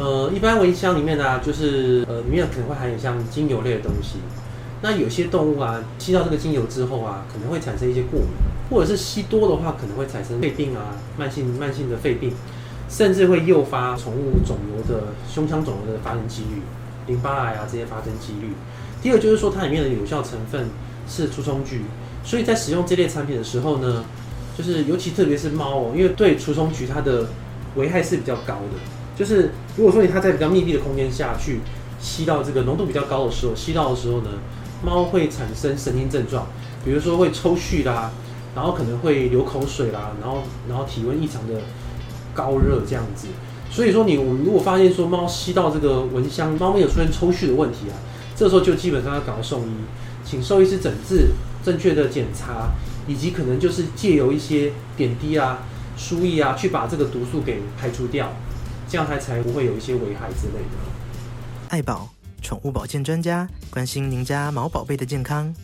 呃，一般蚊香里面呢、就是呃里面可能会含有像精油类的东西。那有些动物啊，吸到这个精油之后啊，可能会产生一些过敏，或者是吸多的话，可能会产生肺病啊，慢性慢性的肺病，甚至会诱发宠物肿瘤的胸腔肿瘤的发生几率，淋巴癌啊这些发生几率。第二就是说，它里面的有效成分是除虫菊，所以在使用这类产品的时候呢，就是尤其特别是猫哦，因为对除虫菊它的危害是比较高的，就是如果说你它在比较密闭的空间下去吸到这个浓度比较高的时候，吸到的时候呢。猫会产生神经症状，比如说会抽搐啦，然后可能会流口水啦，然后然后体温异常的高热这样子。所以说你我们如果发现说猫吸到这个蚊香，猫咪有出现抽搐的问题啊，这时候就基本上要赶快送医，请兽医师诊治，正确的检查，以及可能就是借由一些点滴啊、输液啊，去把这个毒素给排除掉，这样它才不会有一些危害之类的。爱宝。宠物保健专家关心您家毛宝贝的健康。